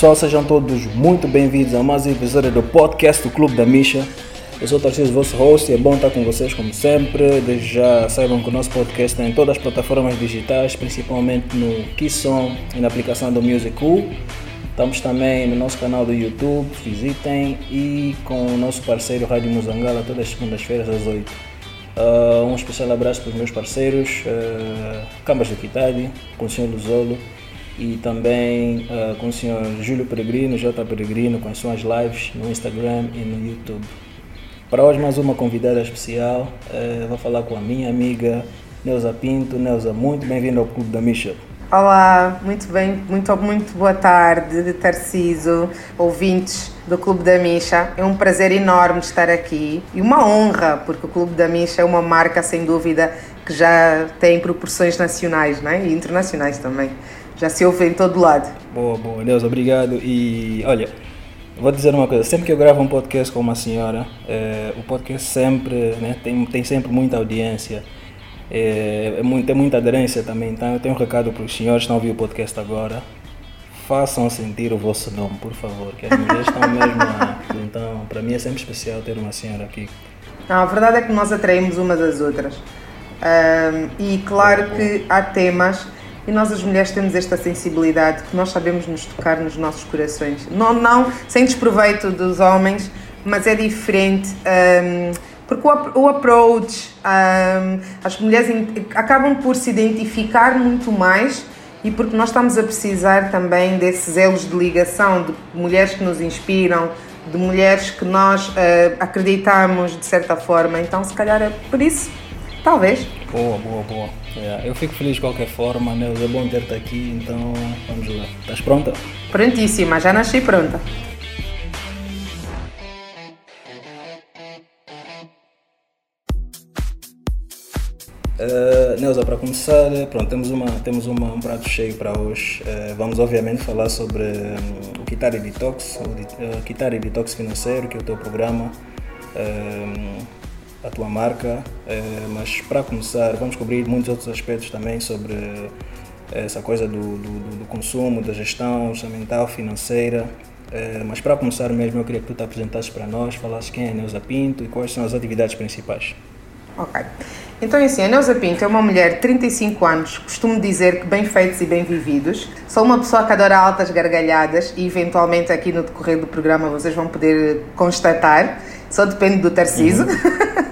Pessoal, sejam todos muito bem-vindos a mais um episódio do podcast do Clube da Misha. Eu sou o Tarcísio, vosso host, e é bom estar com vocês como sempre. Desde já saibam que o nosso podcast está em todas as plataformas digitais, principalmente no Kisson e na aplicação do Music.ly. Estamos também no nosso canal do YouTube, visitem, e com o nosso parceiro Rádio Muzangala todas as segundas-feiras às 8. Uh, um especial abraço para os meus parceiros, uh, Cambas do Quitade, com o Sr. Luzolo e também uh, com o Sr. Júlio Peregrino, J. Peregrino, com as suas lives no Instagram e no YouTube. Para hoje, mais uma convidada especial, uh, vou falar com a minha amiga Neuza Pinto. Neuza, muito bem-vinda ao Clube da Misha. Olá, muito bem, muito, muito boa tarde, Tarciso, ouvintes do Clube da Misha. É um prazer enorme estar aqui e uma honra, porque o Clube da Misha é uma marca, sem dúvida, que já tem proporções nacionais né? e internacionais também. Já se ouve em todo lado. Boa, boa, Deus, obrigado. E olha, vou dizer uma coisa: sempre que eu gravo um podcast com uma senhora, é, o podcast sempre né, tem, tem sempre muita audiência é, é muito, tem muita aderência também. Então eu tenho um recado para os senhores que estão a ouvir o podcast agora. Façam sentir o vosso nome, por favor, que as mulheres estão mesmo lá. Então, para mim é sempre especial ter uma senhora aqui. Não, a verdade é que nós atraímos umas às outras. Um, e claro que há temas e nós as mulheres temos esta sensibilidade que nós sabemos nos tocar nos nossos corações. Não, não sem desproveito dos homens, mas é diferente. Um, porque o, o approach, um, as mulheres acabam por se identificar muito mais e porque nós estamos a precisar também desses elos de ligação, de mulheres que nos inspiram, de mulheres que nós uh, acreditamos de certa forma. Então, se calhar é por isso, talvez. Boa, boa, boa. Yeah, eu fico feliz de qualquer forma, Neuza, é bom ter-te aqui, então vamos lá. Estás pronta? Prontíssima, já nasci pronta. Uh, Neuza, para começar, pronto, temos, uma, temos uma, um prato cheio para hoje. Uh, vamos, obviamente, falar sobre um, o Kitari Detox, o uh, Kitari Detox Financeiro, que é o teu programa, uh, a tua marca. mas, para começar, vamos cobrir muitos outros aspectos também sobre essa coisa do, do, do consumo, da gestão orçamental, financeira. mas, para começar mesmo, eu queria que tu te apresentasses para nós, falasses quem é Neuza Pinto e quais são as atividades principais. Ok. Então, é assim, a Neuza Pinto é uma mulher de 35 anos, costumo dizer que bem feitos e bem vividos. Sou uma pessoa que adora altas gargalhadas e, eventualmente, aqui no decorrer do programa vocês vão poder constatar. Só depende do Tarciso. Uhum.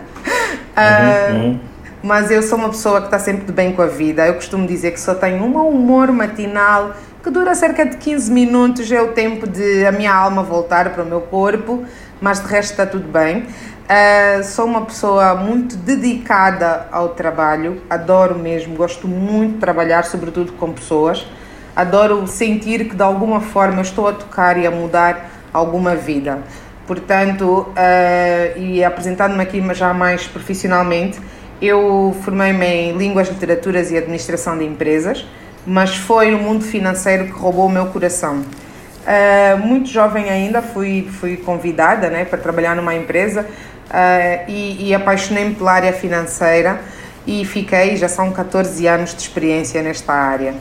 uh, uhum. Mas eu sou uma pessoa que está sempre de bem com a vida. Eu costumo dizer que só tenho um humor matinal que dura cerca de 15 minutos. É o tempo de a minha alma voltar para o meu corpo, mas de resto está tudo bem. Uh, sou uma pessoa muito dedicada ao trabalho, adoro mesmo, gosto muito de trabalhar, sobretudo com pessoas. Adoro sentir que de alguma forma estou a tocar e a mudar alguma vida. Portanto, uh, e apresentando-me aqui já mais profissionalmente, eu formei-me em Línguas, Literaturas e Administração de Empresas, mas foi o mundo financeiro que roubou o meu coração. Uh, muito jovem ainda fui, fui convidada né, para trabalhar numa empresa uh, e, e apaixonei-me pela área financeira e fiquei, já são 14 anos de experiência nesta área.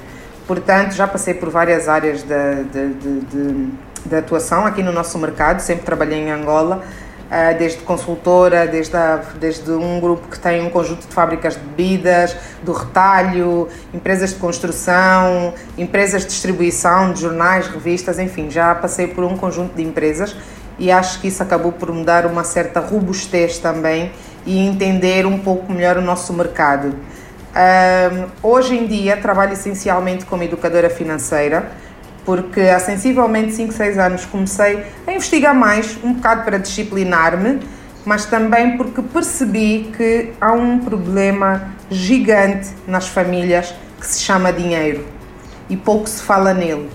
Portanto, já passei por várias áreas de, de, de, de, de atuação aqui no nosso mercado, sempre trabalhei em Angola, uh, desde consultora, desde, a, desde um grupo que tem um conjunto de fábricas de bebidas, do retalho, empresas de construção, empresas de distribuição, de jornais, revistas, enfim, já passei por um conjunto de empresas e acho que isso acabou por me dar uma certa robustez também e entender um pouco melhor o nosso mercado. Hoje em dia trabalho essencialmente como educadora financeira, porque há sensivelmente 5, 6 anos comecei a investigar mais, um bocado para disciplinar-me, mas também porque percebi que há um problema gigante nas famílias que se chama dinheiro e pouco se fala nele.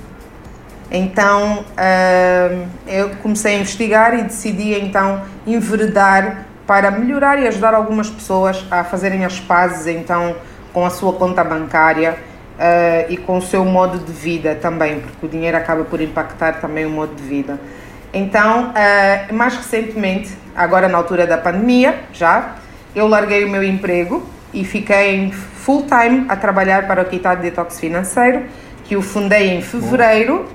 Então uh, eu comecei a investigar e decidi então enveredar para melhorar e ajudar algumas pessoas a fazerem as pazes então com a sua conta bancária uh, e com o seu modo de vida também, porque o dinheiro acaba por impactar também o modo de vida. Então, uh, mais recentemente, agora na altura da pandemia, já, eu larguei o meu emprego e fiquei full time a trabalhar para o Quitado Detox Financeiro, que o fundei em fevereiro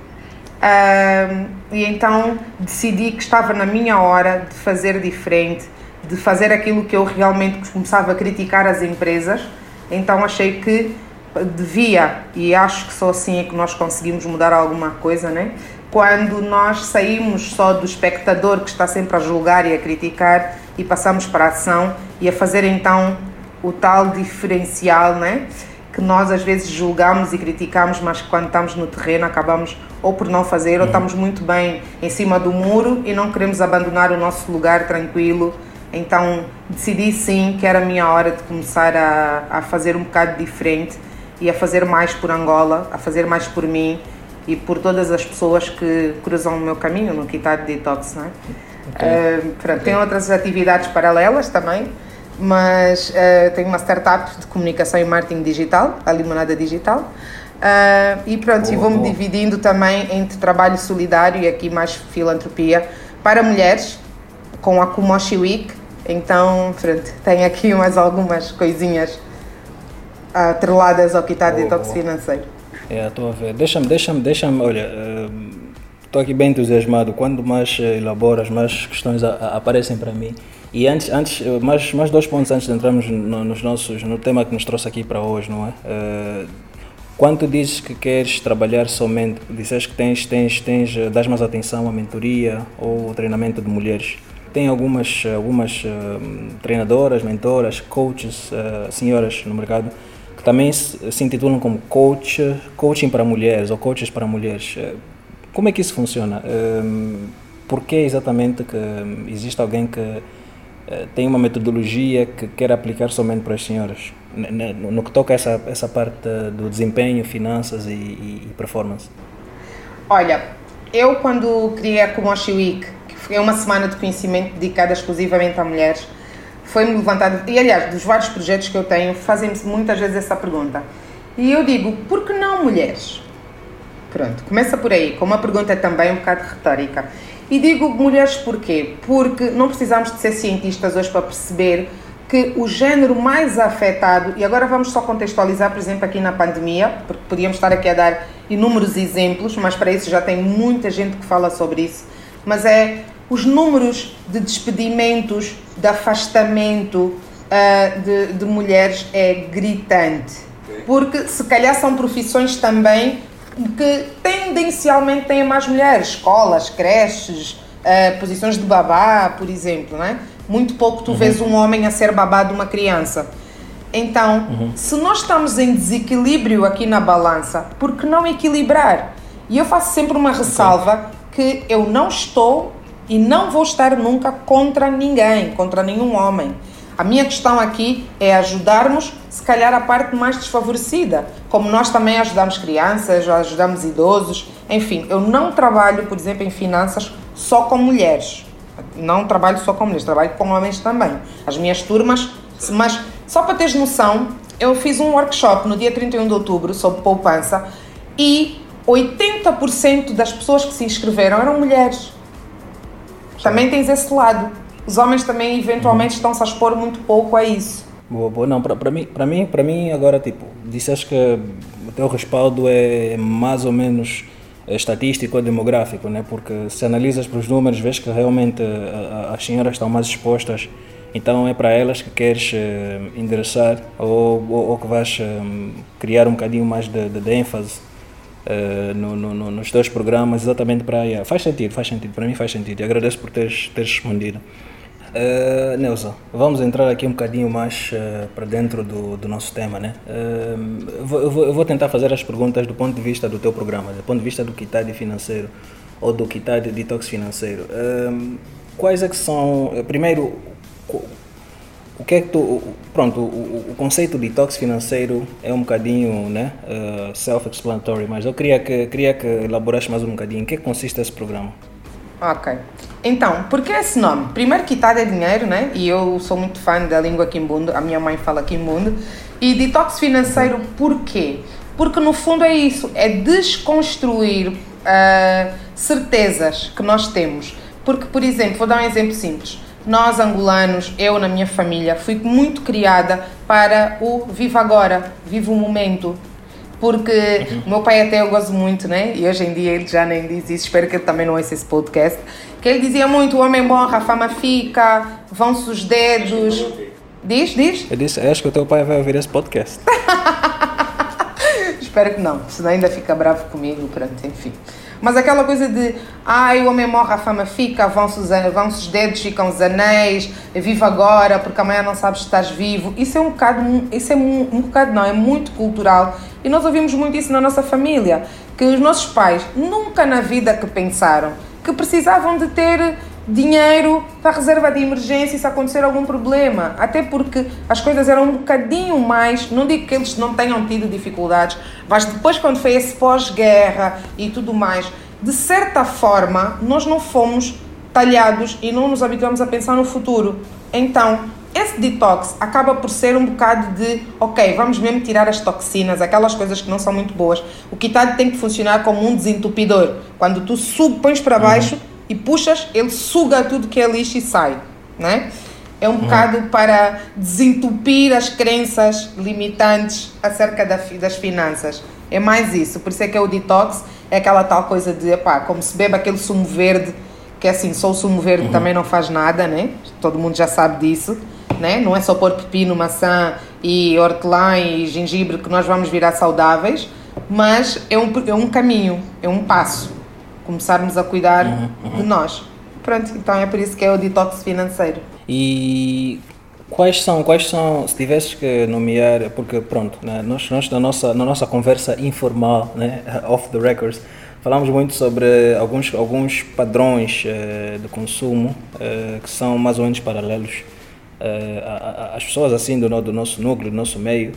Uh, e então decidi que estava na minha hora de fazer diferente, de fazer aquilo que eu realmente começava a criticar as empresas. Então achei que devia, e acho que só assim é que nós conseguimos mudar alguma coisa, né? Quando nós saímos só do espectador que está sempre a julgar e a criticar e passamos para a ação e a fazer então o tal diferencial, né? Que nós às vezes julgamos e criticamos, mas quando estamos no terreno acabamos ou por não fazer, ou uhum. estamos muito bem em cima do muro e não queremos abandonar o nosso lugar tranquilo. Então decidi sim que era a minha hora de começar a, a fazer um bocado diferente e a fazer mais por Angola, a fazer mais por mim e por todas as pessoas que cruzam o meu caminho no Kitad Detox. Não é? Okay. Uh, pronto, okay. Tem outras atividades paralelas também, mas uh, tenho uma startup de comunicação e marketing digital, a Limonada Digital. Uh, e pronto, e vou-me dividindo também entre trabalho solidário e aqui mais filantropia para mulheres, com a Kumoshi Week. Então, pronto, tenho aqui mais algumas coisinhas atreladas ao Kitad Detox financeiro. É, estou a ver. Deixa-me, deixa-me, deixa-me, olha, estou uh, aqui bem entusiasmado. Quando mais elaboras, mais questões a, a, aparecem para mim. E antes, antes mais, mais dois pontos antes de entrarmos no, nos nossos, no tema que nos trouxe aqui para hoje, não é? Uh, quando tu dizes que queres trabalhar somente, disseste que tens, tens, tens, das mais atenção à mentoria ou ao treinamento de mulheres. Tem algumas, algumas uh, treinadoras, mentoras, coaches, uh, senhoras no mercado que também se, intitulam como coach, coaching para mulheres ou coaches para mulheres. Eh, como é que isso funciona? Um, por que exatamente que existe alguém que uh, tem uma metodologia que quer aplicar somente para as senhoras? No, que toca a essa, essa parte do desempenho, finanças e, e performance? Olha, eu quando criei a Kumoshi Week, que foi uma semana de conhecimento dedicada exclusivamente a mulheres, foi-me levantado, e aliás, dos vários projetos que eu tenho, fazem-me muitas vezes essa pergunta. E eu digo, por que não mulheres? Pronto, começa por aí, com uma pergunta também um bocado retórica. E digo mulheres porquê? Porque não precisamos de ser cientistas hoje para perceber que o género mais afetado, e agora vamos só contextualizar, por exemplo, aqui na pandemia, porque podíamos estar aqui a dar inúmeros exemplos, mas para isso já tem muita gente que fala sobre isso, mas é os números de despedimentos, de afastamento uh, de, de, mulheres é gritante. Porque se calhar são profissões também que tendencialmente têm mais mulheres, escolas, creches, uh, posições de babá, por exemplo, né? Muito pouco tu uhum. vês um homem a ser babá de uma criança. Então, uhum. se nós estamos em desequilíbrio aqui na balança, por que não equilibrar? E eu faço sempre uma ressalva que eu não estou e não vou estar nunca contra ninguém, contra nenhum homem. A minha questão aqui é ajudarmos, se calhar, a parte mais desfavorecida, como nós também ajudamos crianças, ajudamos idosos, enfim, eu não trabalho, por exemplo, em finanças só com mulheres. Não trabalho só com mulheres, trabalho com homens também. As minhas turmas, mas só para teres noção, eu fiz um workshop no dia 31 de outubro sobre poupança e 80% das pessoas que se inscreveram eram mulheres. Também tens esse lado. Os homens também eventualmente uhum. estão-se a expor muito pouco a isso. Boa, boa. Não, para mim, para mim, para mim agora tipo, disseste que o teu respaldo é mais ou menos estatístico ou demográfico, né? Porque se analisas para os números, vês que realmente eh, as senhoras estão mais expostas. Então é para elas que queres uh, endereçar ou, ou, ou, que vais criar um bocadinho mais de, de, de ênfase uh, no, no, nos teus programas exatamente para aí. Faz sentido, faz sentido, para mim faz sentido e agradeço por teres, teres respondido. Uh, Neuza, vamos entrar aqui um bocadinho mais uh, para dentro do, do, nosso tema, né? Uh, eu, vou, eu, vou, tentar fazer as perguntas do ponto de vista do teu programa, do ponto de vista do Kitad financeiro ou do Kitad detox financeiro. quais é que são, primeiro, o que é que tu. Pronto, o, o conceito de detox financeiro é um bocadinho né, uh, self-explanatory, mas eu queria que, queria que elaborasse mais um bocadinho. Em que consiste esse programa? Ok. Então, por que esse nome? Primeiro, quitar é dinheiro, né? E eu sou muito fã da língua Kimbundo, a minha mãe fala Kimbundo. E detox financeiro, por quê? Porque no fundo é isso, é desconstruir uh, certezas que nós temos. Porque, por exemplo, vou dar um exemplo simples nós angolanos, eu na minha família, fui muito criada para o viva agora, viva o momento. porque uhum. o meu pai até eu gosto muito, né? E hoje em dia ele já nem diz isso, espero que ele também não ouça esse podcast. Que ele dizia muito: o homem morre, a fama fica, vão-se os dedos. Diz, diz? Eu disse: acho que o teu pai vai ouvir esse podcast. espero que não, senão ainda fica bravo comigo, pronto, enfim. Mas aquela coisa de, ai, o homem morre, a fama fica, vão-se os, vão os dedos, ficam os anéis, viva agora, porque amanhã não sabes se estás vivo. Isso é um bocado, isso é um, um bocado não, é muito cultural. E nós ouvimos muito isso na nossa família, que os nossos pais nunca na vida que pensaram que precisavam de ter dinheiro para reserva de emergência se acontecer algum problema. Até porque as coisas eram um bocadinho mais. Não digo que eles não tenham tido dificuldades, mas depois, quando foi esse pós-guerra e tudo mais, de certa forma, nós não fomos talhados e não nos habituamos a pensar no futuro. Então, esse detox acaba por ser um bocado de, ok, vamos mesmo tirar as toxinas, aquelas coisas que não são muito boas. O Kitado tem que funcionar como um desentupidor. Quando tu sub, pões para baixo, uhum e puxas, ele suga tudo que é lixo e sai, né? É um uhum. bocado para desentupir as crenças limitantes acerca das finanças. É mais isso. Por isso é que é o detox, é aquela tal coisa de, epá, como se bebe aquele sumo verde, que é assim, só o sumo verde uhum. também não faz nada, né? Todo mundo já sabe disso, né? Não é só pôr pepino, maçã e hortelã e gengibre que nós vamos virar saudáveis, mas é um, é um caminho, é um passo começarmos a cuidar uhum, uhum. de nós. Pronto, então é por isso que é o detox financeiro. E quais são, quais são, se tivesses que nomear, porque pronto, né, nós, nós na, nossa, na nossa conversa informal, né, off the records, falamos muito sobre alguns, alguns padrões uh, de consumo uh, que são mais ou menos paralelos. Uh, as pessoas assim do, do nosso núcleo, do nosso meio,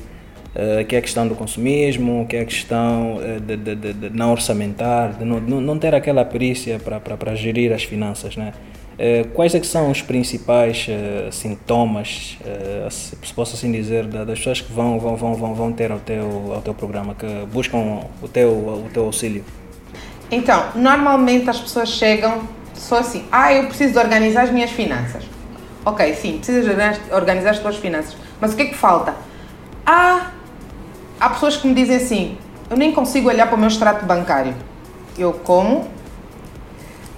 Uh, que é a questão do consumismo, que é a questão uh, de, de, de, de, não orçamentar, de não, não ter aquela perícia para gerir as finanças. Né? Uh, quais é são os principais sintomas, se posso assim dizer, das pessoas que vão, vão, vão, vão, vão ter ao teu, ao teu programa, que buscam o teu, o teu auxílio? Então, normalmente as pessoas chegam só assim, ah, eu preciso organizar as minhas finanças. Ok, sim, precisas organizar as tuas finanças, mas o que é que falta? Ah, há pessoas que me dizem assim: eu nem consigo olhar para o meu extrato bancário. Eu como?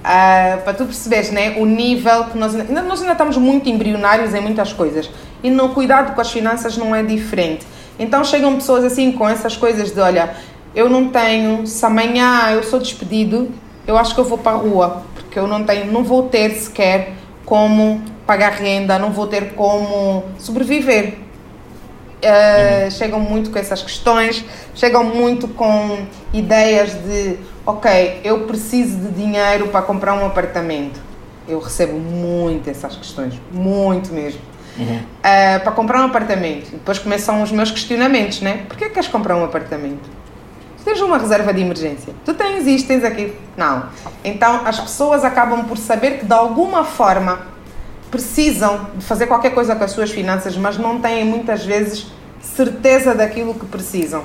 Ah, para tu perceberes né, o nível que nós ainda, nós ainda estamos muito embrionários em muitas coisas e no cuidado com as finanças não é diferente. Então chegam pessoas assim com essas coisas de olha, eu não tenho, se amanhã eu sou despedido, eu acho que eu vou para a rua, porque eu não tenho, não vou ter sequer como pagar renda, não vou ter como sobreviver. Uh, chegam muito com essas questões, chegam muito com ideias de, ok, eu preciso de dinheiro para comprar um apartamento. Eu recebo muito essas questões, muito mesmo. Uhum. Uh, para comprar um apartamento. Depois começam os meus questionamentos, né? Porquê queres comprar um apartamento? Tu tens uma reserva de emergência. Tu tens isto, tens aquilo. Não. Então as pessoas acabam por saber que de alguma forma precisam de fazer qualquer coisa com as suas finanças, mas não têm muitas vezes certeza daquilo que precisam.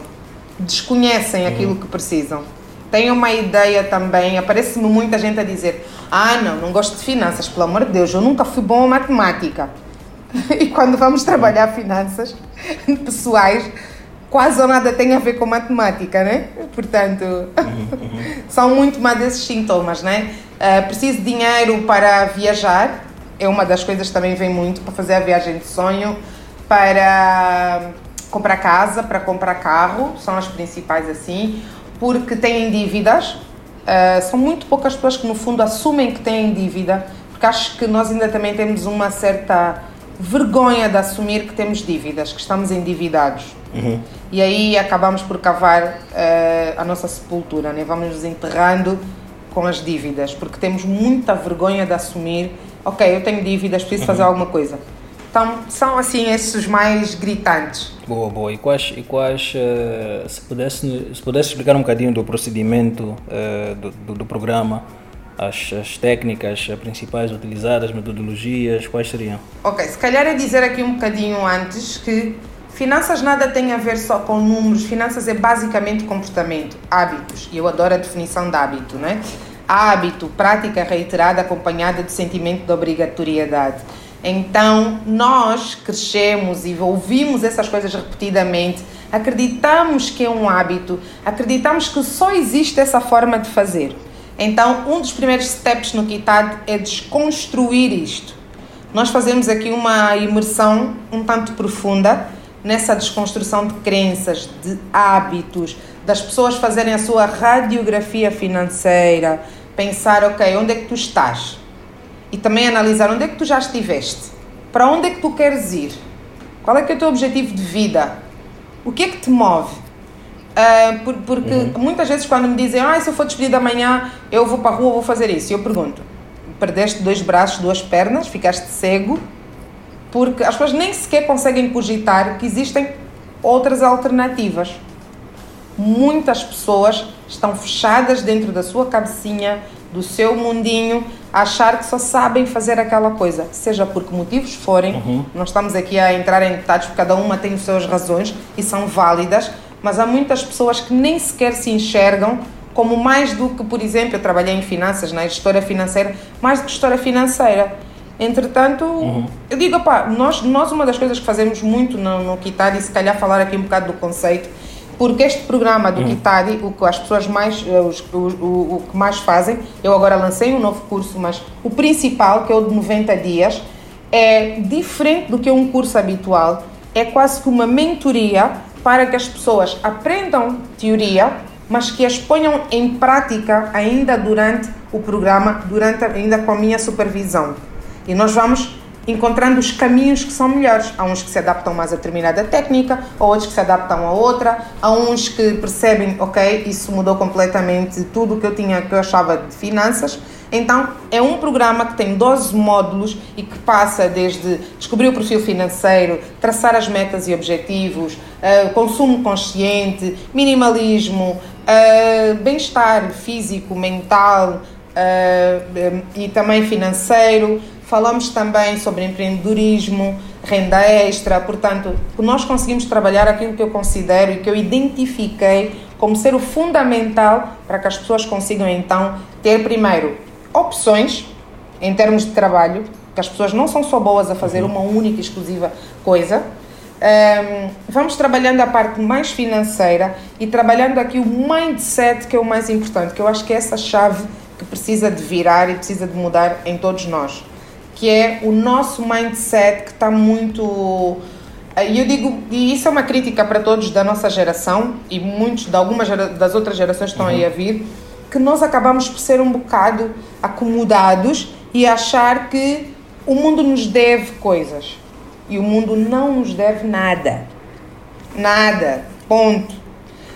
Desconhecem uhum. aquilo que precisam. Têm uma ideia também, aparece-me muita gente a dizer: Ah, não, não gosto de finanças, pelo amor de Deus, eu nunca fui bom a matemática. E quando vamos trabalhar finanças pessoais, quase ou nada tem a ver com matemática, né? Portanto, uhum, uhum. são muito mais desses sintomas, né? Uh, preciso de dinheiro para viajar, é uma das coisas que também vem muito para fazer a viagem de sonho, para comprar casa, para comprar carro, são as principais assim, porque têm dívidas. Uh, são muito poucas pessoas que no fundo assumem que têm dívida, porque acho que nós ainda também temos uma certa vergonha de assumir que temos dívidas, que estamos endividados. Uhum. E aí acabamos por cavar uh, a nossa sepultura, né? vamos nos enterrando com as dívidas, porque temos muita vergonha de assumir ok, eu tenho dívidas, preciso uhum. fazer alguma coisa. Então, são assim esses os mais gritantes. Boa, boa. E quais, e quais uh, se, pudesse, se pudesse explicar um bocadinho do procedimento uh, do, do, do, programa, as, as técnicas principais utilizadas, metodologias, quais seriam? Ok, se calhar é dizer aqui um bocadinho antes que finanças nada tem a ver só com números, finanças é basicamente comportamento, hábitos, e eu adoro a definição de hábito, né? Hábito, prática reiterada acompanhada de sentimento de obrigatoriedade. Então, nós crescemos e ouvimos essas coisas repetidamente, acreditamos que é um hábito, acreditamos que só existe essa forma de fazer. Então, um dos primeiros steps no Kitad é desconstruir isto. Nós fazemos aqui uma imersão um tanto profunda nessa desconstrução de crenças, de hábitos, das pessoas fazerem a sua radiografia financeira, pensar, ok, onde é que tu estás? E também analisar onde é que tu já estiveste, para onde é que tu queres ir, qual é que é o teu objetivo de vida, o que é que te move. Uh, por, porque uhum. muitas vezes quando me dizem, ah, se eu for despedida amanhã, eu vou para a rua, vou fazer isso. E eu pergunto, perdeste dois braços, duas pernas, ficaste cego, porque as pessoas nem sequer conseguem cogitar que existem outras alternativas. Muitas pessoas estão fechadas dentro da sua cabecinha, do seu mundinho, a achar que só sabem fazer aquela coisa, seja por que motivos forem. Uhum. Nós estamos aqui a entrar em detalhes, porque cada uma tem as suas razões e são válidas, mas há muitas pessoas que nem sequer se enxergam como mais do que, por exemplo, eu trabalhei em finanças, na gestora financeira, mais do que gestora financeira. Entretanto, uhum. eu digo, opá, nós, nós uma das coisas que fazemos muito no, no Kitari, e se calhar falar aqui um bocado do conceito, porque este programa do uhum. Kitari, o que as pessoas mais, eh, os, o, o, o, que mais fazem, eu agora lancei um novo curso, mas o principal, que é o de 90 dias, é diferente do que um curso habitual, é quase que uma mentoria para que as pessoas aprendam teoria, mas que as ponham em prática ainda durante o programa, durante ainda com a minha supervisão. E nós vamos encontrando os caminhos que são melhores. Há uns que se adaptam mais a determinada técnica, há outros que se adaptam a outra, há uns que percebem, ok, isso mudou completamente tudo o que eu tinha que eu achava de finanças. Então, é um programa que tem 12 módulos e que passa desde descobrir o perfil financeiro, traçar as metas e objetivos, uh, consumo consciente, minimalismo, uh, bem-estar físico, mental uh, e também financeiro, Falamos também sobre empreendedorismo, renda extra, portanto, nós conseguimos trabalhar aquilo que eu considero e que eu identifiquei como ser o fundamental para que as pessoas consigam então ter primeiro opções em termos de trabalho, que as pessoas não são só boas a fazer uma única e exclusiva coisa. Um, vamos trabalhando a parte mais financeira e trabalhando aqui o mindset, que é o mais importante, que eu acho que é essa chave que precisa de virar e precisa de mudar em todos nós que é o nosso mindset que está muito. Eh, e eu digo, e isso é uma crítica para todos da nossa geração e muitos de algumas das outras gerações estão uhum. aí a vir, que nós acabamos por ser um bocado acomodados e achar que o mundo nos deve coisas e o mundo não nos deve nada. Nada. Ponto.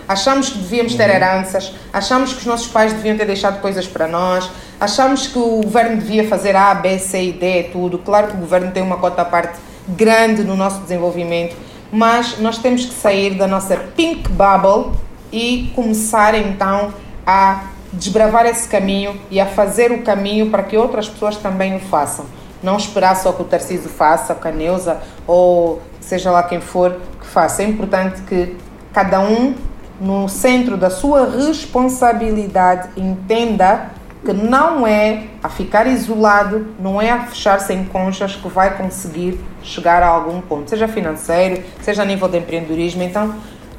Achamos que devíamos ter uhum. heranças, achamos que os nossos pais deviam ter deixado coisas para nós, achamos que o governo devia fazer A, B, C e D, tudo. Claro que o governo tem uma cota à parte grande no nosso desenvolvimento, mas nós temos que sair da nossa pink bubble e começar então a desbravar esse caminho e a fazer o caminho para que outras pessoas também o façam. Não esperar só que o Tarcísio faça, que a Neuza ou seja lá quem for que faça. É importante que cada um no centro da sua responsabilidade, entenda que não é a ficar isolado, não é a fechar-se em conchas que vai conseguir chegar a algum ponto, seja financeiro, seja a nível de empreendedorismo. Então,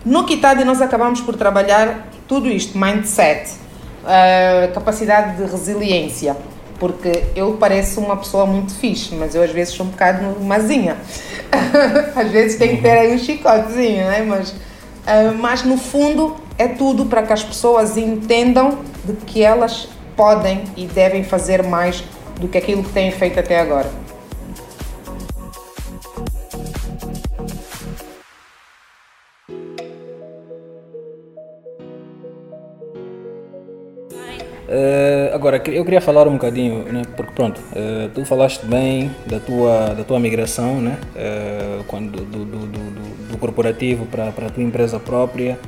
no Kitadi nós acabamos por trabalhar tudo isto, mindset, uh, capacidade de resiliência, porque eu pareço uma pessoa muito fixe, mas eu às vezes sou um bocado mazinha. às vezes tem que ter aí um chicotezinho, né? Mas Uh, mas no fundo é tudo para que as pessoas entendam de que elas podem e devem fazer mais do que aquilo que têm feito até agora. Uh, agora, eu queria falar um bocadinho, né, porque pronto, uh, tu falaste bem da tua, da tua migração, né, uh, quando, do, do, do, do corporativo para a tua empresa própria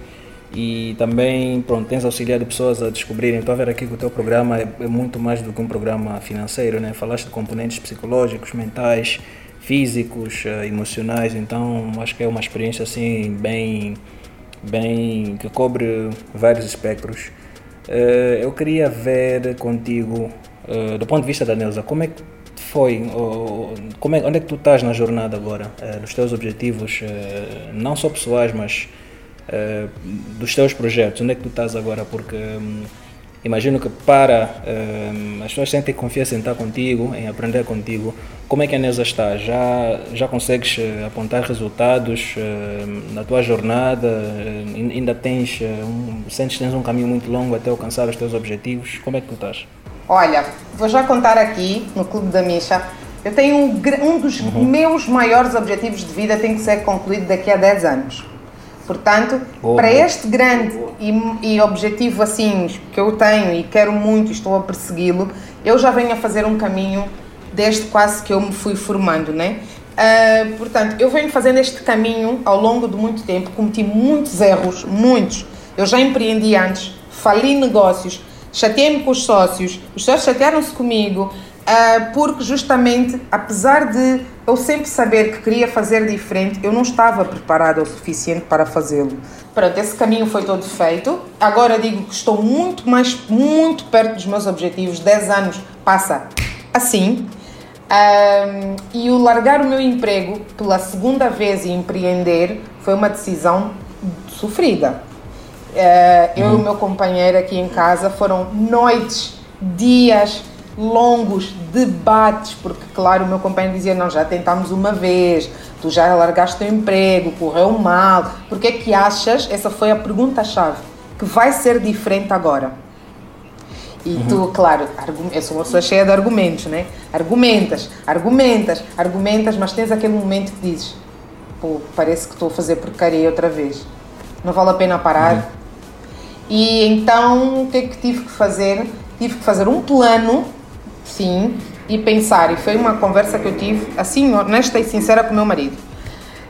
e também pronto, tens auxiliado pessoas a descobrirem. Estou a ver aqui que o teu programa é, é, muito mais do que um programa financeiro, né? falaste de componentes psicológicos, mentais, físicos, emocionais, então acho que é uma experiência assim bem, bem que cobre vários espectros. Uh, eu queria ver contigo, uh, do ponto de vista da Neuza, como é que foi, como é, onde é que tu estás na jornada agora, nos teus objetivos, não só pessoais, mas uh, dos teus projetos, onde é que tu estás agora? Porque um, imagino que para um, as pessoas sentem confiança em estar contigo, em aprender contigo, como é que a Neuza está? Já, já consegues apontar resultados uh, na tua jornada? Uh, ainda tens, um, sentes que tens um caminho muito longo até alcançar os teus objetivos? Como é que tu estás? Olha, vou já contar aqui no Clube da Misha. Eu tenho um, um dos uhum. meus maiores objetivos de vida tem que ser concluído daqui a 10 anos. Portanto, oh, para este grande e, e, objetivo assim que eu tenho e quero muito e estou a persegui-lo, eu já venho a fazer um caminho desde quase que eu me fui formando, né? Uh, portanto, eu venho fazendo este caminho ao longo de muito tempo, cometi muitos erros, muitos. Eu já empreendi antes, fali negócios, chateei-me com os sócios, os sócios chatearam-se comigo, uh, porque justamente, apesar de eu sempre saber que queria fazer diferente, eu não estava preparada o suficiente para fazê-lo. Pronto, esse caminho foi todo feito. Agora digo que estou muito mais, muito perto dos meus objetivos. 10 anos passa assim. Um, e o largar o meu emprego pela segunda vez e empreender foi uma decisão sofrida. Uh, eu uhum. e o meu companheiro aqui em casa foram noites, dias longos, debates, porque, claro, o meu companheiro dizia: Não, já tentámos uma vez, tu já largaste o emprego, correu mal, porque é que achas? Essa foi a pergunta-chave, que vai ser diferente agora. E uhum. tu, claro, eu sou uma pessoa cheia de argumentos, né? Argumentas, argumentas, argumentas, mas tens aquele momento que dizes: Pô, parece que estou a fazer porcaria outra vez. Não vale a pena parar. Uhum e então o que é que tive que fazer? Tive que fazer um plano, sim, e pensar. E foi uma conversa que eu tive, assim, honesta e sincera com o meu marido.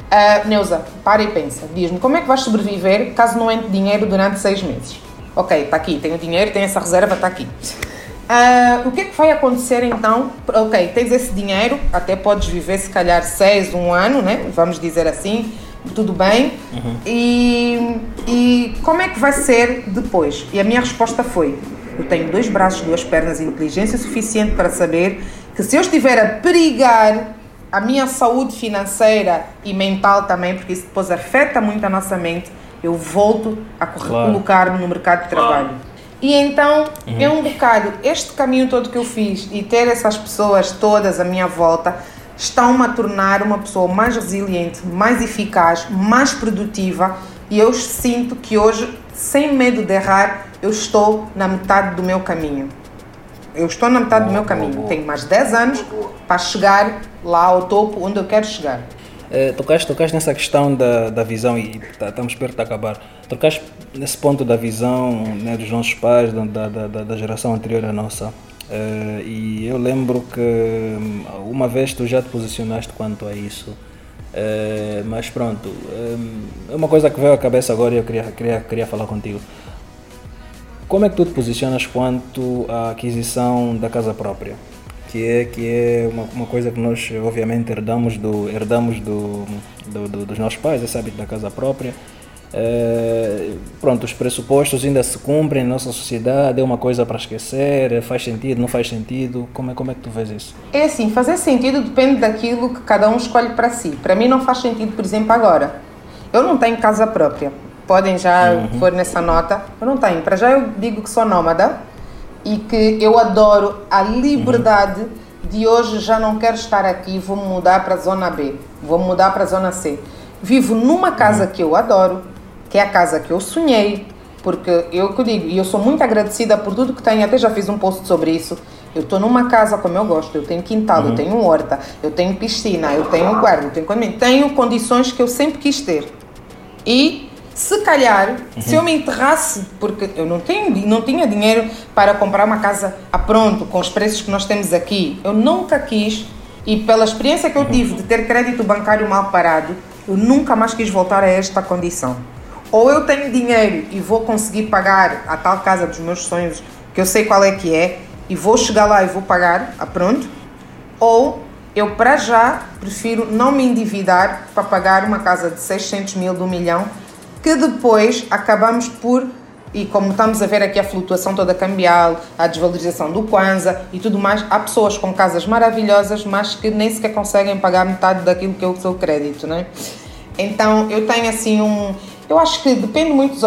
Uh, Neuza, para e pensa. Diz-me, como é que vais sobreviver caso não entre dinheiro durante seis meses? Ok, está aqui, tenho dinheiro, tenho essa reserva, está aqui. Uh, o que é que vai acontecer então? Ok, tens esse dinheiro, até podes viver se calhar seis, um ano, né? Vamos dizer assim tudo bem? Uhum. E, e como é que vai ser depois? E a minha resposta foi: eu tenho dois braços, duas pernas e inteligência suficiente para saber que se eu estiver a perigar a minha saúde financeira e mental também, porque isso depois afeta muito a nossa mente, eu volto a claro. colocar-me no mercado de trabalho. E então uhum. é um bocado este caminho todo que eu fiz e ter essas pessoas todas à minha volta estão-me a tornar uma pessoa mais resiliente, mais eficaz, mais produtiva e eu sinto que hoje, sem medo de errar, eu estou na metade do meu caminho. Eu estou na metade do meu caminho. Tenho mais 10 anos para chegar lá ao topo onde eu quero chegar. É, tocaste, tocaste nessa questão da, da visão e tá, estamos perto de acabar. Tocaste nesse ponto da visão né, dos nossos pais, da, da, da, geração anterior à nossa. Uh, e eu lembro que hum, uma vez tu já te posicionaste quanto a isso. Uh, mas pronto, um, é uma coisa que veio à cabeça agora e eu queria, queria, queria falar contigo. Como é que tu te posicionas quanto à aquisição da casa própria? Que é, que é uma, uma coisa que nós obviamente herdamos, do, herdamos do, do, do dos nossos pais, esse hábito da casa própria. Uh, pronto, os pressupostos ainda se cumprem na nossa sociedade, é uma coisa para esquecer, faz sentido, não faz sentido? Como é, como é que tu vês isso? É assim, fazer sentido depende daquilo que cada um escolhe para si. Para mim não faz sentido, por exemplo, agora. Eu não tenho casa própria. Podem já uhum. pôr nessa nota. Eu não tenho. Para já eu digo que sou nómada e que eu adoro a liberdade uhum. de hoje já não quero estar aqui, vou mudar para a zona B, vou mudar para a zona C. Vivo numa casa uhum. que eu adoro, que é a casa que eu sonhei, porque eu que digo, e eu sou muito agradecida por tudo que tenho, até já fiz um post sobre isso. Eu estou numa casa como eu gosto, eu tenho quintal, uhum. eu tenho horta, eu tenho piscina, eu tenho guarda, eu tenho tenho condições que eu sempre quis ter. E se calhar, uhum. se eu me enterrasse, porque eu não, tenho, não tinha dinheiro para comprar uma casa a pronto, com os preços que nós temos aqui, eu nunca quis, e pela experiência que eu uhum. tive de ter crédito bancário mal parado, eu nunca mais quis voltar a esta condição ou eu tenho dinheiro e vou conseguir pagar a tal casa dos meus sonhos, que eu sei qual é que é, e vou chegar lá e vou pagar, a pronto, ou eu para já prefiro não me endividar para pagar uma casa de 600 mil, de um milhão, que depois acabamos por, e como estamos a ver aqui a flutuação toda cambial, a desvalorização do Kwanza e tudo mais, há pessoas com casas maravilhosas, mas que nem sequer conseguem pagar metade daquilo que é o seu crédito, né? Então eu tenho assim um Eu acho que depende muito dos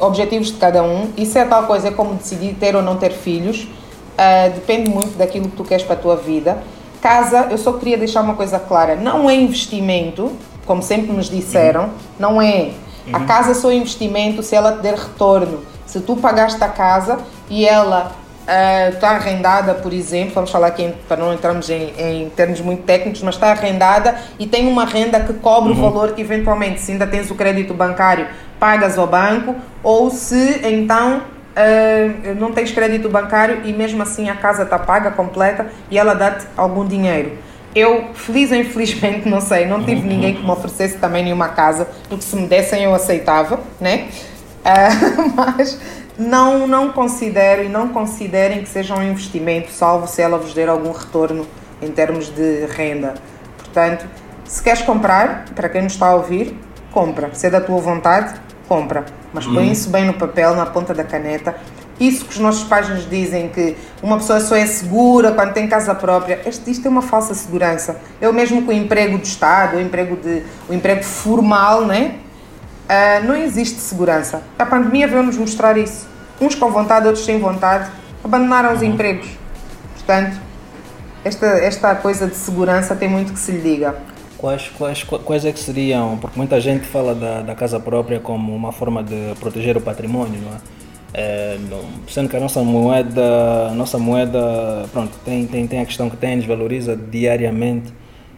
objetivos de cada um. Isso é tal coisa, como decidir ter ou não ter filhos. Uh, depende muito daquilo que tu queres para a tua vida. Casa, eu só queria deixar uma coisa clara: não é investimento, como sempre nos disseram, não é. A uhum. casa só é investimento se ela te der retorno. Se tu pagaste a casa e ela está uh, arrendada, por exemplo, vamos falar aqui para não entrarmos em, em, termos muito técnicos, mas está arrendada e tem uma renda que cobre uhum. o valor que eventualmente, se ainda tens o crédito bancário, pagas ao banco, ou se então uh, não tens crédito bancário e mesmo assim a casa está paga completa e ela dá-te algum dinheiro. Eu, feliz ou infelizmente, não sei, não tive uhum. ninguém que me oferecesse também nenhuma casa, porque se me dessem eu aceitava, né? Uh, mas não, não considero e não considerem que seja um investimento, salvo se ela vos der algum retorno em termos de renda. Portanto, se queres comprar, para quem nos está a ouvir, compra. Se é da tua vontade, compra. Mas põe uhum. isso bem no papel, na ponta da caneta. Isso que os nossos pais nos dizem que uma pessoa só é segura quando tem casa própria, isto, isto é uma falsa segurança. Eu mesmo com o emprego do Estado, o emprego, de, o emprego formal, né? Uh, não existe segurança. A pandemia veio-nos mostrar isso. Uns com vontade, outros sem vontade, abandonaram os uhum. empregos. Portanto, esta, esta coisa de segurança tem muito que se lhe diga. Quais, quais, quais é que seriam, porque muita gente fala da, da casa própria como uma forma de proteger o patrimônio, não é? é sendo que a nossa moeda, a nossa moeda, pronto, tem, tem, tem a questão que tem, desvaloriza diariamente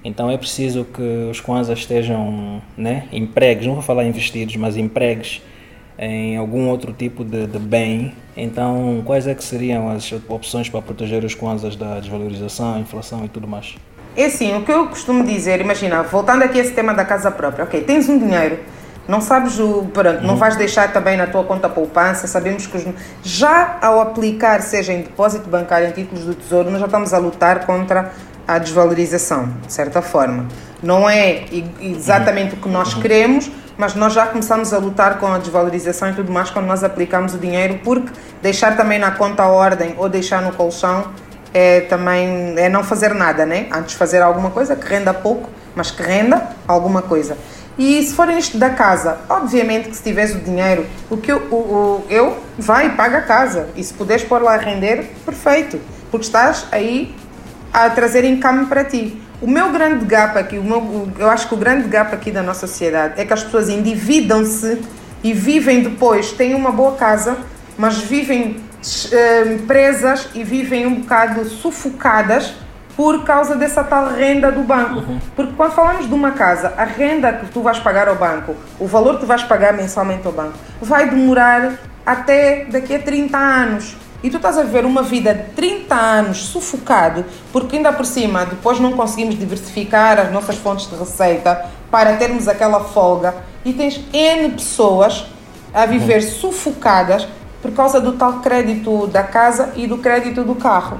então é preciso que os Kwanzas estejam né, empregues, não vou falar investidos, mas empregues em algum outro tipo de, de, bem. Então, quais é que seriam as opções para proteger os Kwanzas da desvalorização, inflação e tudo mais? É assim, o que eu costumo dizer, imagina, voltando aqui a esse tema da casa própria, ok, tens um dinheiro, não sabes o. Pronto, não uhum. vais deixar também na tua conta poupança. Sabemos que os, já ao aplicar, seja em depósito bancário, em títulos do tesouro, nós já estamos a lutar contra à desvalorização, de certa forma. Não é exatamente o que nós queremos, mas nós já começamos a lutar com a desvalorização e tudo mais quando nós aplicamos o dinheiro, porque deixar também na conta a ordem ou deixar no colchão é também é não fazer nada, né? Antes fazer alguma coisa que renda pouco, mas que renda alguma coisa. E se for isto da casa, obviamente que se tiveres o dinheiro, o que eu, o, o, eu vai e paga a casa. E se puderes pôr lá a render, perfeito. Porque estás aí a trazer income para ti. O meu grande gap aqui, o meu, eu acho que o grande gap aqui da nossa sociedade é que as pessoas endividam-se e vivem depois, têm uma boa casa, mas vivem uh, presas e vivem um bocado sufocadas por causa dessa tal renda do banco. Uhum. Porque quando falamos de uma casa, a renda que tu vais pagar ao banco, o valor que tu vais pagar mensalmente ao banco, vai demorar até daqui a 30 anos. E tu estás a viver uma vida de 30 anos sufocado, porque ainda por cima depois não conseguimos diversificar as nossas fontes de receita para termos aquela folga. E tens N pessoas a viver uhum. sufocadas por causa do tal crédito da casa e do crédito do carro.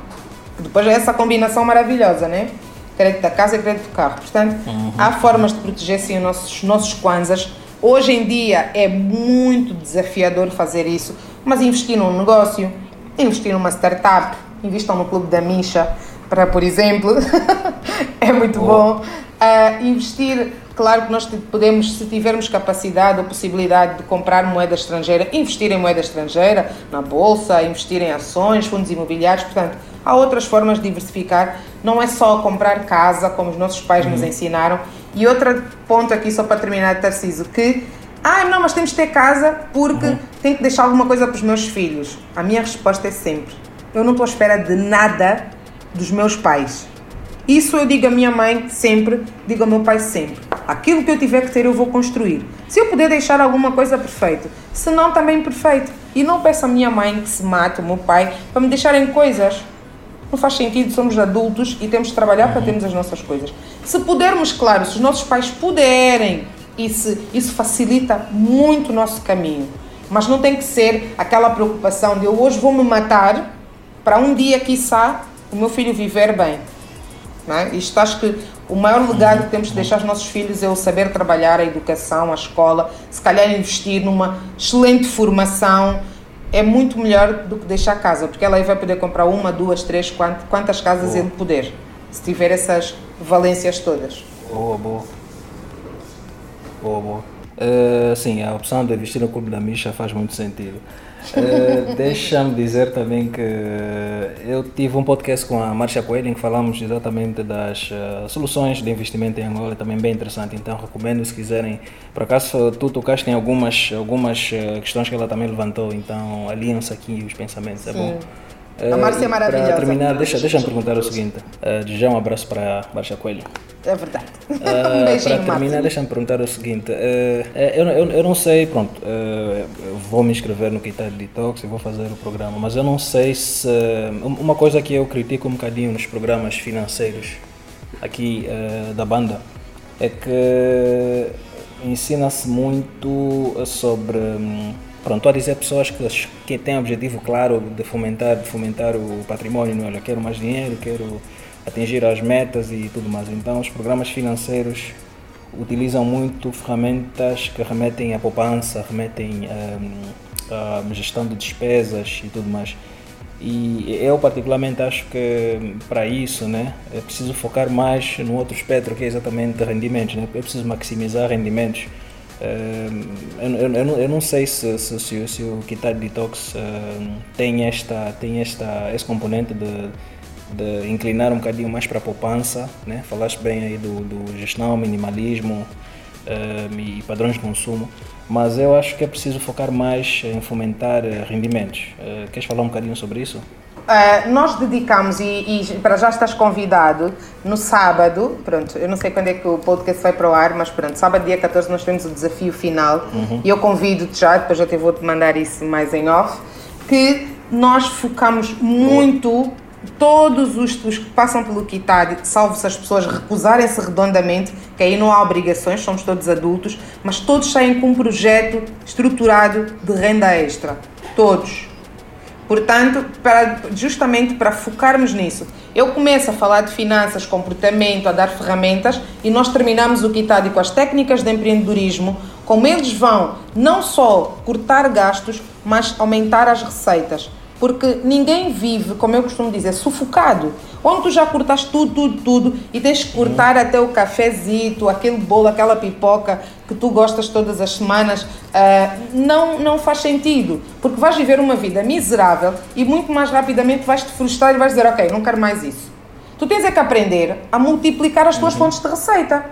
Depois é essa combinação maravilhosa, né? Crédito da casa e crédito do carro. Portanto, uhum. há formas de proteger sim os nossos, nossos kwanzas. Hoje em dia é muito desafiador fazer isso, mas investir num negócio, investir numa startup, investam no Clube da Misha, para, por exemplo, é muito bom. Uh, investir, claro que nós podemos, se tivermos capacidade ou possibilidade de comprar moeda estrangeira, investir em moeda estrangeira, na bolsa, investir em ações, fundos imobiliários, portanto, há outras formas de diversificar, não é só comprar casa, como os nossos pais uhum. nos ensinaram. E outro ponto aqui, só para terminar, Tarciso, que ah, não, mas temos de ter casa porque uhum. tenho que deixar alguma coisa para os meus filhos. A minha resposta é sempre: eu não estou à espera de nada dos meus pais. Isso eu digo à minha mãe sempre, digo ao meu pai sempre. Aquilo que eu tiver que ter, eu vou construir. Se eu puder deixar alguma coisa, perfeito. Se não, também perfeito. E não peço à minha mãe que se mate, o meu pai, para me deixarem coisas. Não faz sentido, somos adultos e temos de trabalhar para termos as nossas coisas. Se pudermos, claro, se os nossos pais puderem isso, isso facilita muito o nosso caminho. Mas não tem que ser aquela preocupação de eu hoje vou me matar para um dia, quiçá, o meu filho viver bem. Não é? Isto acho que o maior legado que temos de deixar aos nossos filhos é o saber trabalhar, a educação, a escola, se calhar investir numa excelente formação é muito melhor do que deixar casa, porque ela aí vai poder comprar uma, duas, três, quantas casas boa. ele puder, se tiver essas valências todas. Boa, boa. Uh, sim, a opção de investir no Clube da Misha faz muito sentido. Uh, Deixa-me dizer também que eu tive um podcast com a Marcia Coelho em que falamos exatamente das uh, soluções de investimento em Angola, também bem interessante. Então recomendo se quiserem. Por acaso tu tocaste em algumas, algumas questões que ela também levantou, então aliam-se aqui os pensamentos, é Sim. bom? A Márcia é maravilhosa. Para terminar, deixa, deixa me perguntar o seguinte. Uh, já um abraço para a Marcia Coelho. É verdade. Uh, um beijinho, para terminar, deixa-me perguntar o seguinte. Uh, eu, eu, eu não sei, pronto, uh, vou me inscrever no Kitai Detox e vou fazer o programa, mas eu não sei se... uma coisa que eu critico um bocadinho nos programas financeiros aqui da banda é que ensina-se muito sobre... Um, pronto, estou a dizer pessoas que, que têm objetivo claro de fomentar, de fomentar o património, não é? quero mais dinheiro, quero atingir as metas e tudo mais. Então, os programas financeiros utilizam muito ferramentas que remetem à poupança, remetem à, à gestão de despesas e tudo mais. E eu particularmente acho que para isso né, é preciso focar mais no outro espectro que é exatamente rendimentos. Né? É preciso maximizar rendimentos. Eu, eu, eu, eu não sei se, se, se, se o Kitai Detox tem, esta, tem esta, esse componente de de inclinar um bocadinho mais para a poupança, né? falaste bem aí do, do gestão, minimalismo um, eh, e padrões de consumo, mas eu acho que é preciso focar mais em fomentar eh, rendimentos. Uh, queres falar um bocadinho sobre isso? Uh, nós dedicamos, e, e, para já estás convidado, no sábado, pronto, eu não sei quando é que o podcast vai para o ar, mas pronto, sábado dia 14 nós temos o desafio final uhum. e eu convido-te já, depois eu te vou-te mandar isso mais em off, que nós focamos muito todos os, os que passam pelo Kitad, salvo se as pessoas recusarem-se redondamente, que aí não há obrigações, somos todos adultos, mas todos saem com um projeto estruturado de renda extra. Todos. Portanto, para, justamente para focarmos nisso. Eu começo a falar de finanças, comportamento, a dar ferramentas e nós terminamos o Kitad com as técnicas de empreendedorismo, como eles vão não só cortar gastos, mas aumentar as receitas. Porque ninguém vive, como eu costumo dizer, sufocado. Onde tu já cortaste tudo, tudo, tudo e tens que cortar até o cafezito, aquele bolo, aquela pipoca que tu gostas todas as semanas, uh, não, não faz sentido. Porque vais viver uma vida miserável e muito mais rapidamente vais te frustrar e vais dizer, ok, não quero mais isso. Tu tens é que aprender a multiplicar as tuas uhum. fontes de receita.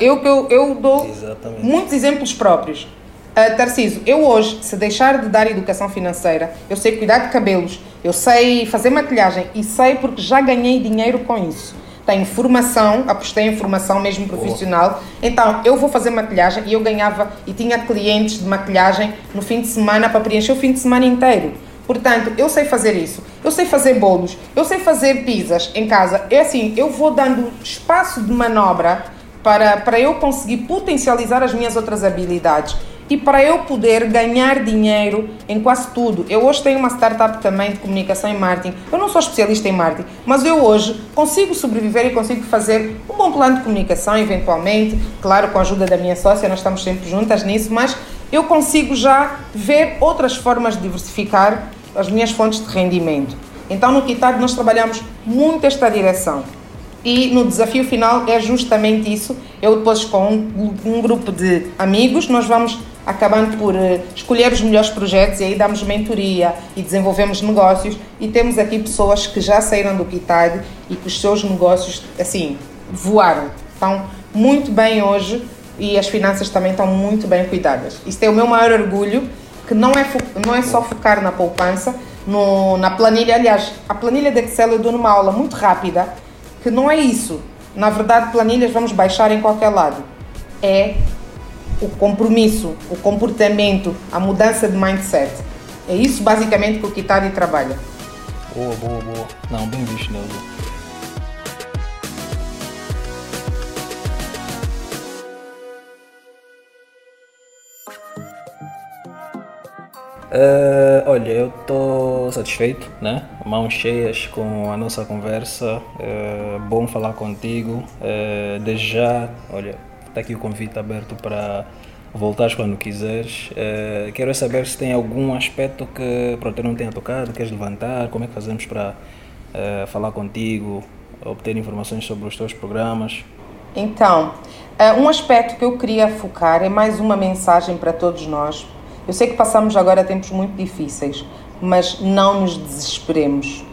Eu, eu, eu dou Exatamente. muitos exemplos próprios. Uh, Tarciso, eu hoje, se deixar de dar educação financeira, eu sei cuidar de cabelos, eu sei fazer maquilhagem e sei porque já ganhei dinheiro com isso. Tenho formação, apostei em formação mesmo profissional. Então, eu vou fazer maquilhagem e eu ganhava e tinha clientes de maquilhagem no fim de semana para preencher o fim de semana inteiro. Portanto, eu sei fazer isso. Eu sei fazer bolos, eu sei fazer pizzas em casa. É assim, eu vou dando espaço de manobra para, para eu conseguir potencializar as minhas outras habilidades e para eu poder ganhar dinheiro em quase tudo. Eu hoje tenho uma startup também de comunicação e marketing. Eu não sou especialista em marketing, mas eu hoje consigo sobreviver e consigo fazer um bom plano de comunicação, eventualmente, claro, com a ajuda da minha sócia, nós estamos sempre juntas nisso, mas eu consigo já ver outras formas de diversificar as minhas fontes de rendimento. Então, no Kitad, nós trabalhamos muito esta direção. E no desafio final é justamente isso. Eu depois com um, um grupo de amigos, nós vamos acabando por uh, escolher os melhores projetos e aí damos mentoria e desenvolvemos negócios e temos aqui pessoas que já saíram do Kitad e que os seus negócios, assim, voaram. Estão muito bem hoje e as finanças também estão muito bem cuidadas. Isto é o meu maior orgulho, que não é, não é só focar na poupança, no, na planilha, aliás, a planilha de Excel eu dou numa aula muito rápida, que não é isso. Na verdade, planilhas vamos baixar em qualquer lado. É o compromisso, o comportamento, a mudança de mindset. É isso basicamente que o Kitari trabalha. Boa, boa, boa. Não, bem visto, Neuza. Uh, olha, eu estou satisfeito, né? Mãos cheias com a nossa conversa. Uh, bom falar contigo. Uh, desde já, olha, Está aqui o convite aberto para voltares quando quiseres. Uh, quero saber se tem algum aspecto que pronto, não tenha tocado, queres levantar, como é que fazemos para uh, falar contigo, obter informações sobre os teus programas. Então, uh, um aspecto que eu queria focar é mais uma mensagem para todos nós. Eu sei que passamos agora tempos muito difíceis, mas não nos desesperemos.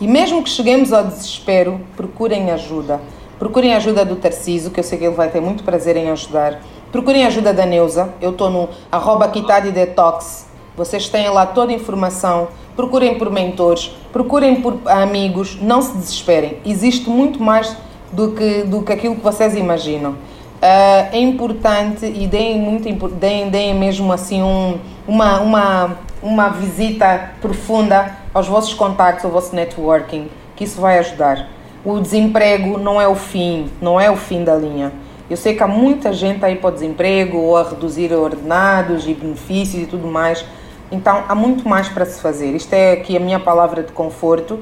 E mesmo que cheguemos ao desespero, procurem ajuda. Procurem ajuda do Tarciso, que eu sei que ele vai ter muito prazer em ajudar. Procurem ajuda da Neuza. Eu estou no arroba Detox. Vocês têm lá toda a informação. Procurem por mentores, procurem por amigos. Não se desesperem. Existe muito mais do que, do que aquilo que vocês imaginam. Uh, é importante e deem, muito, deem, deem mesmo assim um, uma, uma, uma visita profunda aos vossos contactos, ao vosso networking, que isso vai ajudar. O desemprego não é o fim, não é o fim da linha. Eu sei que há muita gente aí para o desemprego ou a reduzir ordenados e benefícios e tudo mais. Então há muito mais para se fazer. Isto é aqui a minha palavra de conforto,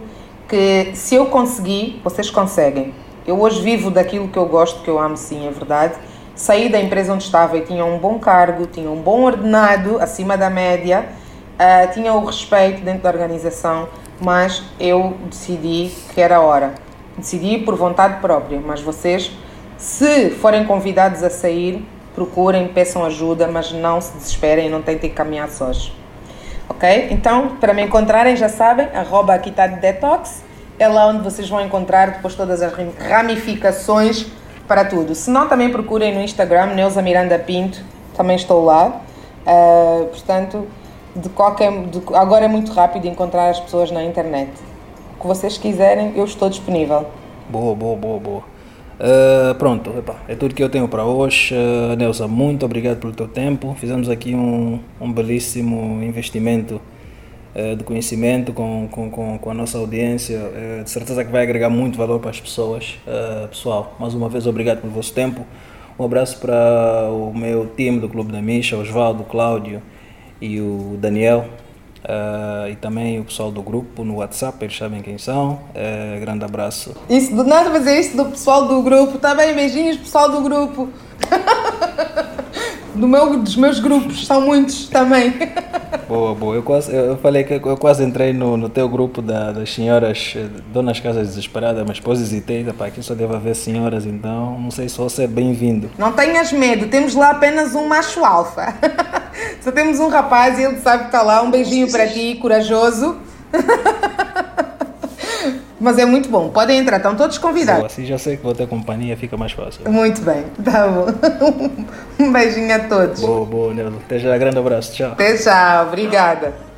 que se eu conseguir, vocês conseguem. Eu hoje vivo daquilo que eu gosto, que eu amo sim, é verdade. Saí da empresa onde estava e tinha um bom cargo, tinha um bom ordenado, acima da média, uh, tinha o respeito dentro da organização, mas eu decidi que era hora Decidi por vontade própria, mas vocês, se forem convidados a sair, procurem, peçam ajuda, mas não se desesperem não tentem caminhar sós. Ok? Então, para me encontrarem, já sabem, arroba aqui está de Detox, é lá onde vocês vão encontrar depois todas as ramificações para tudo. Se não, também procurem no Instagram, Neuza Miranda Pinto, também estou lá. Uh, portanto, de qualquer, de, agora é muito rápido encontrar as pessoas na internet que vocês quiserem, eu estou disponível. Boa, boa, boa, boa. Uh, pronto, epa, é tudo que eu tenho para hoje. Uh, Nelson, muito obrigado pelo teu tempo. Fizemos aqui um, um belíssimo investimento uh, de conhecimento com, com, com, com, a nossa audiência. Uh, de certeza que vai agregar muito valor para as pessoas. pessoal, mais uma vez, obrigado pelo vosso tempo. Um abraço para o meu time do Clube da Misha, Osvaldo, Cláudio e o Daniel. Uh, e também o pessoal do grupo no WhatsApp, eles sabem quem são. Uh, grande abraço. Isso, do nada fazer isso do pessoal do grupo. Tá bem, beijinhos, pessoal do grupo. do meu, dos meus grupos, são muitos também. Boa, boa. Eu, quase, eu falei que eu quase entrei no, no teu grupo da, das senhoras eh, donas casas desesperadas, mas depois hesitei, pá, aqui só deve haver senhoras, então não sei se você é bem-vindo. Não tenhas medo, temos lá apenas um macho alfa. só temos um rapaz e ele sabe que está lá. Um beijinho para ti, corajoso. Mas é muito bom. Podem entrar, estão todos convidados. assim já sei que vou ter companhia, fica mais fácil. Muito bem, tá bom. um beijinho a todos. Boa, boa, Nelson. Até já, grande abraço. Tchau. Até já, obrigada.